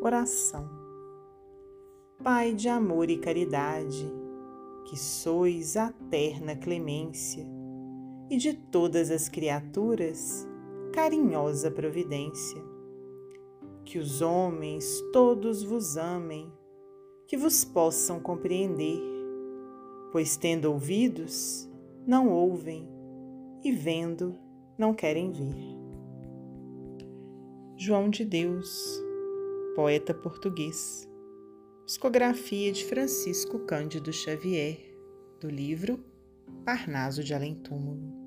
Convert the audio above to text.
Oração. Pai de amor e caridade, que sois a terna clemência, e de todas as criaturas, carinhosa providência. Que os homens todos vos amem, que vos possam compreender, pois tendo ouvidos, não ouvem, e vendo, não querem ver. João de Deus, poeta português. Psicografia de Francisco Cândido Xavier, do livro Parnaso de Além Túmulo.